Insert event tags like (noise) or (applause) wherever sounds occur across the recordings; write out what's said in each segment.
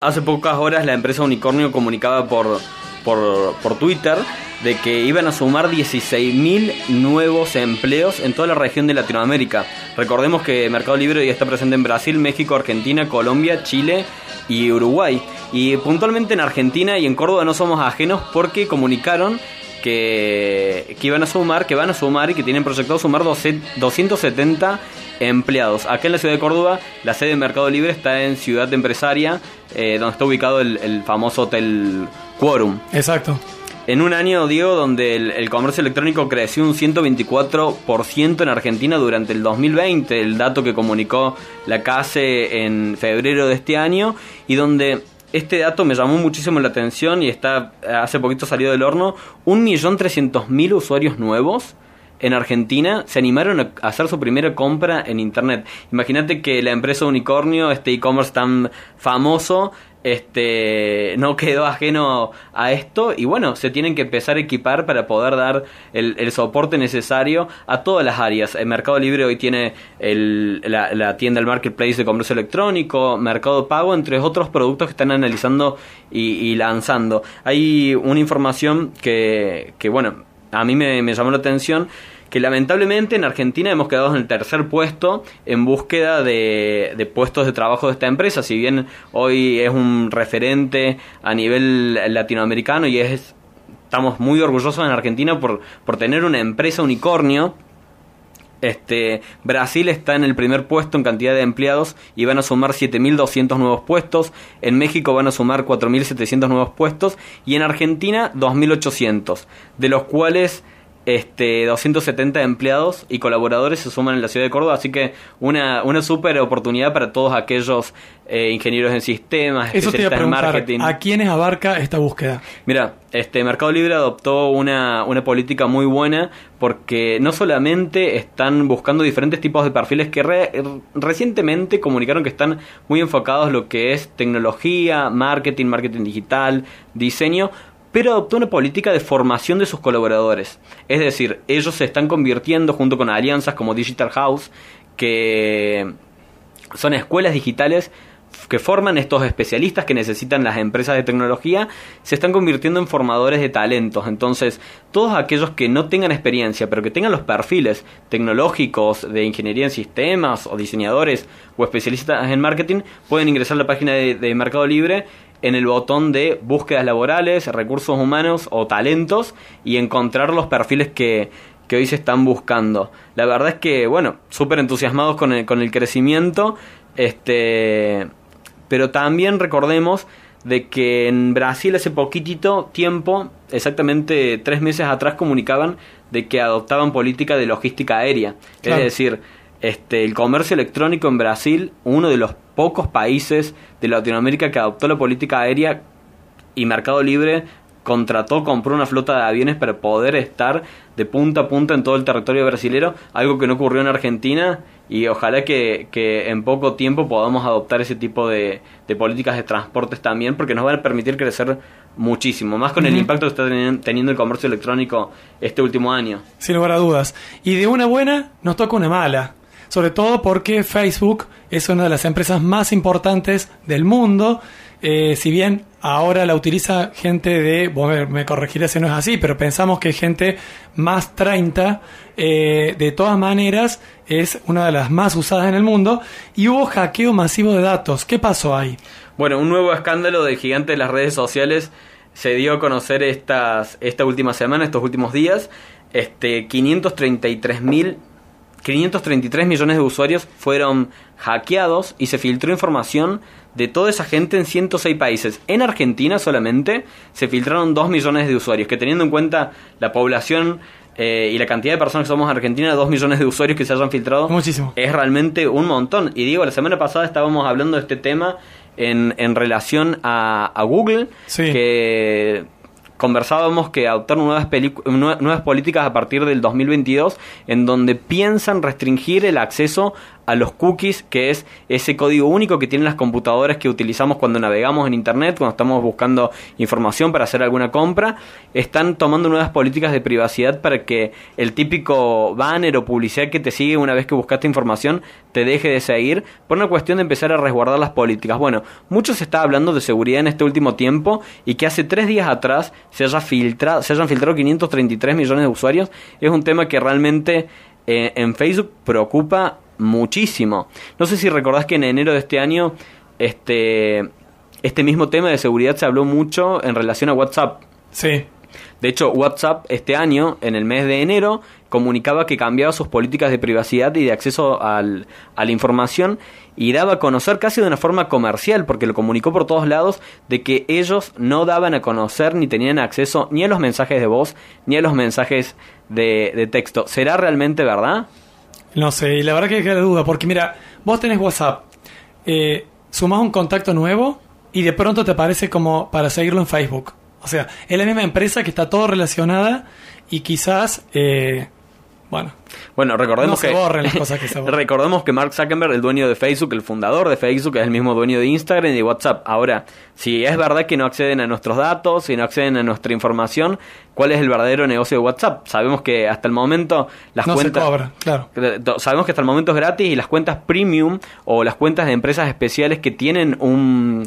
Hace pocas horas la empresa Unicornio comunicaba por, por, por Twitter de que iban a sumar 16.000 nuevos empleos en toda la región de Latinoamérica. Recordemos que Mercado Libre ya está presente en Brasil, México, Argentina, Colombia, Chile y Uruguay. Y puntualmente en Argentina y en Córdoba no somos ajenos porque comunicaron que, que iban a sumar, que van a sumar y que tienen proyectado sumar 270 empleados. Acá en la ciudad de Córdoba, la sede de Mercado Libre está en Ciudad Empresaria, eh, donde está ubicado el, famoso Hotel Quorum. Exacto. En un año, Diego, donde el, comercio electrónico creció un 124% en Argentina durante el 2020, el dato que comunicó la CASE en febrero de este año, y donde este dato me llamó muchísimo la atención y está hace poquito salió del horno, 1.300.000 usuarios nuevos en Argentina se animaron a hacer su primera compra en internet. Imagínate que la empresa Unicornio, este e-commerce tan famoso, este no quedó ajeno a esto y bueno, se tienen que empezar a equipar para poder dar el, soporte necesario a todas las áreas. El Mercado Libre hoy tiene la, tienda, el marketplace de comercio electrónico, Mercado Pago, entre otros productos que están analizando y, y lanzando. Hay una información que, que bueno, a mí me, llamó la atención que lamentablemente en Argentina hemos quedado en el tercer puesto en búsqueda de, de, puestos de trabajo de esta empresa. Si bien hoy es un referente a nivel latinoamericano y es, estamos muy orgullosos en Argentina por, por tener una empresa unicornio. Este, Brasil está en el primer puesto en cantidad de empleados y van a sumar 7.200 nuevos puestos. En México van a sumar 4.700 nuevos puestos y en Argentina 2.800, de los cuales este, 270 empleados y colaboradores se suman en la ciudad de Córdoba, así que una, una súper oportunidad para todos aquellos eh, ingenieros en sistemas, Eso te en marketing. ¿A quiénes abarca esta búsqueda? Mira, este Mercado Libre adoptó una, una política muy buena porque no solamente están buscando diferentes tipos de perfiles que recientemente comunicaron que están muy enfocados en lo que es tecnología, marketing, marketing digital, diseño, pero adoptó una política de formación de sus colaboradores. Es decir, ellos se están convirtiendo junto con alianzas como Digital House, que son escuelas digitales que forman estos especialistas que necesitan las empresas de tecnología, se están convirtiendo en formadores de talentos. Entonces, todos aquellos que no tengan experiencia, pero que tengan los perfiles tecnológicos de ingeniería en sistemas o diseñadores o especialistas en marketing, pueden ingresar a la página de, de Mercado Libre en el botón de búsquedas laborales, recursos humanos o talentos y encontrar los perfiles que, que hoy se están buscando. La verdad es que, bueno, súper entusiasmados con el, con el crecimiento, este, pero también recordemos de que en Brasil hace poquitito tiempo, exactamente tres meses atrás, comunicaban de que adoptaban política de logística aérea. Es decir, este, el comercio electrónico en Brasil, uno de los pocos países de Latinoamérica que adoptó la política aérea y Mercado Libre contrató, compró una flota de aviones para poder estar de punta a punta en todo el territorio brasilero, algo que no ocurrió en Argentina y ojalá que, en poco tiempo podamos adoptar ese tipo de, políticas de transportes también, porque nos van a permitir crecer muchísimo, más con el impacto que está teniendo el comercio electrónico este último año. Sin lugar a dudas. Y de una buena nos toca una mala sobre todo porque Facebook es una de las empresas más importantes del mundo. Eh, si bien ahora la utiliza gente de, bueno, me corregiré si no es así, pero pensamos que gente más 30, eh, de todas maneras es una de las más usadas en el mundo y hubo hackeo masivo de datos. ¿Qué pasó ahí? Bueno, un nuevo escándalo del gigante de las redes sociales se dio a conocer estas, esta última semana, estos últimos días. Este, 533 mil 533 millones de usuarios fueron hackeados y se filtró información de toda esa gente en 106 países. En Argentina solamente se filtraron 2 millones de usuarios, que teniendo en cuenta la población eh, y la cantidad de personas que somos en Argentina, 2 millones de usuarios que se hayan filtrado, Muchísimo. es realmente un montón. Y digo, la semana pasada estábamos hablando de este tema en, en relación a, a Google, que conversábamos que adoptaron nuevas, nuevas políticas a partir del 2022 en donde piensan restringir el acceso a los cookies, que es ese código único que tienen las computadoras que utilizamos cuando navegamos en Internet, cuando estamos buscando información para hacer alguna compra, están tomando nuevas políticas de privacidad para que el típico banner o publicidad que te sigue una vez que buscaste información te deje de seguir, por una cuestión de empezar a resguardar las políticas. Bueno, mucho se está hablando de seguridad en este último tiempo y que hace tres días atrás se, haya filtrado, se hayan filtrado 533 millones de usuarios, es un tema que realmente eh, en Facebook preocupa muchísimo. No sé si recordás que en enero de este año este, este mismo tema de seguridad se habló mucho en relación a WhatsApp. Sí. De hecho, WhatsApp este año, en el mes de enero, comunicaba que cambiaba sus políticas de privacidad y de acceso al, a la información y daba a conocer casi de una forma comercial, porque lo comunicó por todos lados, de que ellos no daban a conocer ni tenían acceso ni a los mensajes de voz ni a los mensajes de, de texto. ¿Será realmente verdad? No sé, y la verdad que queda duda, porque mira, vos tenés WhatsApp, eh, sumás un contacto nuevo y de pronto te aparece como para seguirlo en Facebook. O sea, es la misma empresa que está todo relacionada y quizás, eh, bueno, Bueno, recordemos no se que borren las cosas que (laughs) se borran. recordemos que Mark Zuckerberg, el dueño de Facebook, el fundador de Facebook, es el mismo dueño de Instagram y de WhatsApp. Ahora, si es verdad que no acceden a nuestros datos, si no acceden a nuestra información, ¿cuál es el verdadero negocio de WhatsApp? Sabemos que hasta el momento las no se cuentas cobra, claro. Sabemos que hasta el momento es gratis y las cuentas premium o las cuentas de empresas especiales que tienen un,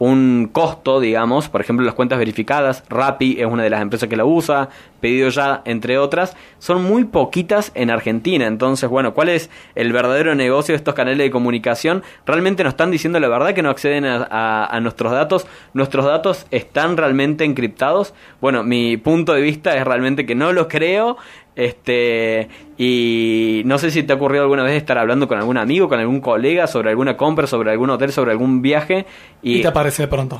un costo, digamos, por ejemplo las cuentas verificadas, Rappi es una de las empresas que la usa, Pedido Ya, entre otras, son muy poquitas en Argentina. Entonces, bueno, ¿cuál es el verdadero negocio de estos canales de comunicación? ¿Realmente nos están diciendo la verdad que no acceden a, a- a nuestros datos? ¿Nuestros datos están realmente encriptados? Bueno, mi punto de vista es realmente que no lo creo. Este, y no sé si te ha ocurrido alguna vez estar hablando con algún amigo, con algún colega sobre alguna compra, sobre algún hotel, sobre algún viaje Y, y, te aparece de pronto.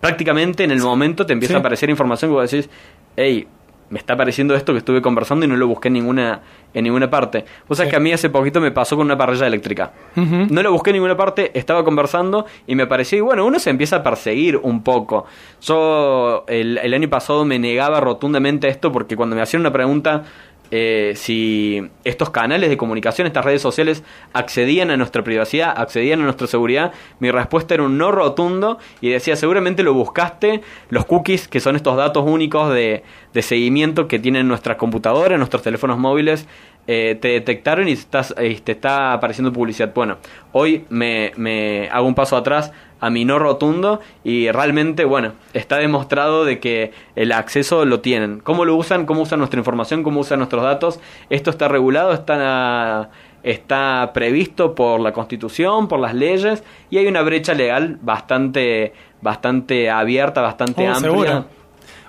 prácticamente en el momento te empieza Sí. a aparecer información que vos decís, hey, me está apareciendo esto que estuve conversando y no lo busqué en ninguna, en ninguna parte. Vos sabés Sí. que a mí hace poquito me pasó con una parrilla eléctrica. No lo busqué en ninguna parte, estaba conversando y me pareció, y bueno, uno se empieza a perseguir un poco. Yo el, el año pasado me negaba rotundamente a esto porque cuando me hacían una pregunta eh, si estos canales de comunicación, estas redes sociales, accedían a nuestra privacidad, accedían a nuestra seguridad, mi respuesta era un no rotundo y decía, seguramente lo buscaste, los cookies, que son estos datos únicos de, de seguimiento que tienen nuestras computadoras, nuestros teléfonos móviles, eh, te detectaron y estás, eh, te está apareciendo publicidad. Bueno, hoy me, me hago un paso atrás a mi no rotundo y realmente, bueno, está demostrado de que el acceso lo tienen. ¿Cómo lo usan? ¿Cómo usan nuestra información? ¿Cómo usan nuestros datos? Esto está regulado, está, está previsto por la Constitución, por las leyes y hay una brecha legal bastante, bastante abierta, bastante Oh, amplia. seguro.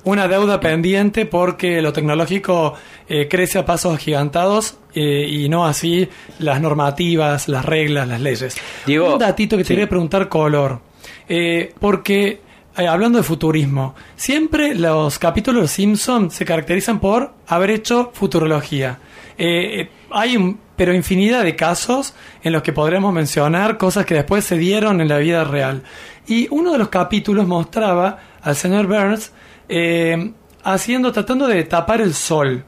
Una deuda pendiente porque lo tecnológico eh, crece a pasos agigantados eh, y no así las normativas, las reglas, las leyes. Diego, Un datito que te sí. quería preguntar, color. Eh, porque, eh, hablando de futurismo, siempre los capítulos de Simpson se caracterizan por haber hecho futurología. Hay un, pero infinidad de casos en los que podremos mencionar cosas que después se dieron en la vida real. Y uno de los capítulos mostraba al señor Burns eh, haciendo, tratando de tapar el sol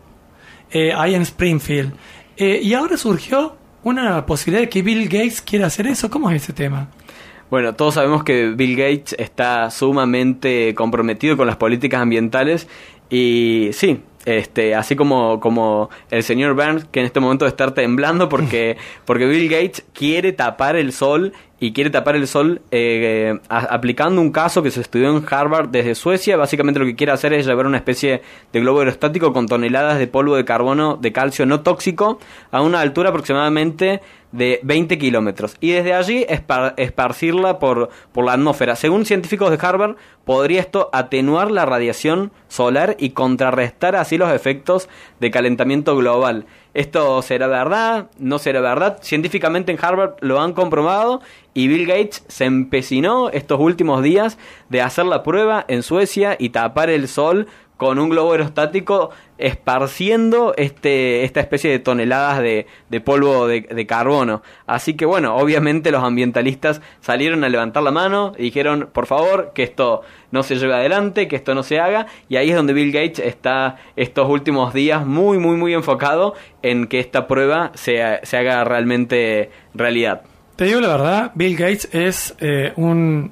eh, ahí en Springfield. Eh, y ahora surgió una posibilidad de que Bill Gates quiera hacer eso. ¿Cómo es ese tema? Bueno, todos sabemos que Bill Gates está sumamente comprometido con las políticas ambientales y sí, este, así como, como el señor Burns, que en este momento estar temblando porque, (laughs) porque Bill Gates quiere tapar el sol y quiere tapar el sol eh, aplicando un caso que se estudió en Harvard desde Suecia. Básicamente lo que quiere hacer es llevar una especie de globo aerostático con toneladas de polvo de carbono de calcio no tóxico a una altura aproximadamente de 20 kilómetros y desde allí espar- esparcirla por la atmósfera. Según científicos de Harvard, podría esto atenuar la radiación solar y contrarrestar así los efectos de calentamiento global. ¿Esto será verdad? ¿No será verdad? Científicamente en Harvard lo han comprobado y Bill Gates se empecinó estos últimos días de hacer la prueba en Suecia y tapar el sol con un globo aerostático esparciendo este, esta especie de toneladas de, de polvo de, de, carbono. Así que bueno, obviamente los ambientalistas salieron a levantar la mano y dijeron, por favor, que esto no se lleve adelante, que esto no se haga. Y ahí es donde Bill Gates está estos últimos días muy, muy, muy enfocado en que esta prueba se, se haga realmente realidad. Te digo la verdad, Bill Gates es eh, un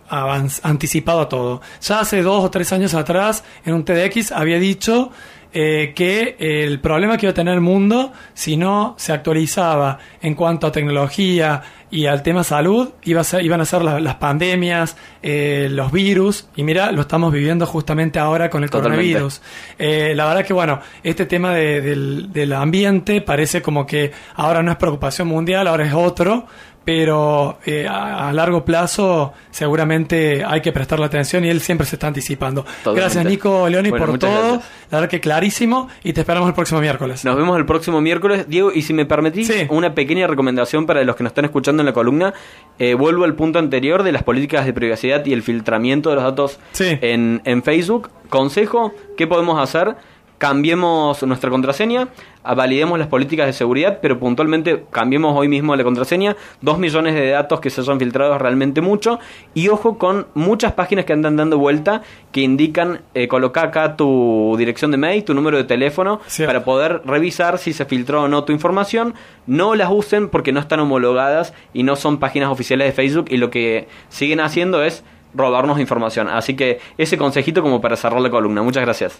anticipado a todo. Ya hace dos o tres años atrás, en un TEDx, había dicho eh, que el problema que iba a tener el mundo si no se actualizaba en cuanto a tecnología y al tema salud, iba a ser, iban a ser las, pandemias, eh, los virus, y mira, lo estamos viviendo justamente ahora con el coronavirus. la verdad que, bueno, este tema del, del ambiente parece como que ahora no es preocupación mundial, ahora es otro, pero eh, a, largo plazo seguramente hay que prestarle atención y él siempre se está anticipando. Gracias Nico Leoni por todo, la verdad que clarísimo y te esperamos el próximo miércoles. Nos vemos el próximo miércoles, Diego, y si me permitís una pequeña recomendación para los que nos están escuchando en la columna, eh, vuelvo al punto anterior de las políticas de privacidad y el filtramiento de los datos en, en Facebook. Consejo, ¿qué podemos hacer? Cambiemos nuestra contraseña, validemos las políticas de seguridad, pero puntualmente cambiemos hoy mismo la contraseña. Dos millones de datos que se hayan filtrado es realmente mucho. Y ojo con muchas páginas que andan dando vuelta que indican eh, coloca acá tu dirección de mail, tu número de teléfono, para poder revisar si se filtró o no tu información. No las usen porque no están homologadas y no son páginas oficiales de Facebook y lo que siguen haciendo es robarnos información. Así que ese consejito como para cerrar la columna. Muchas gracias.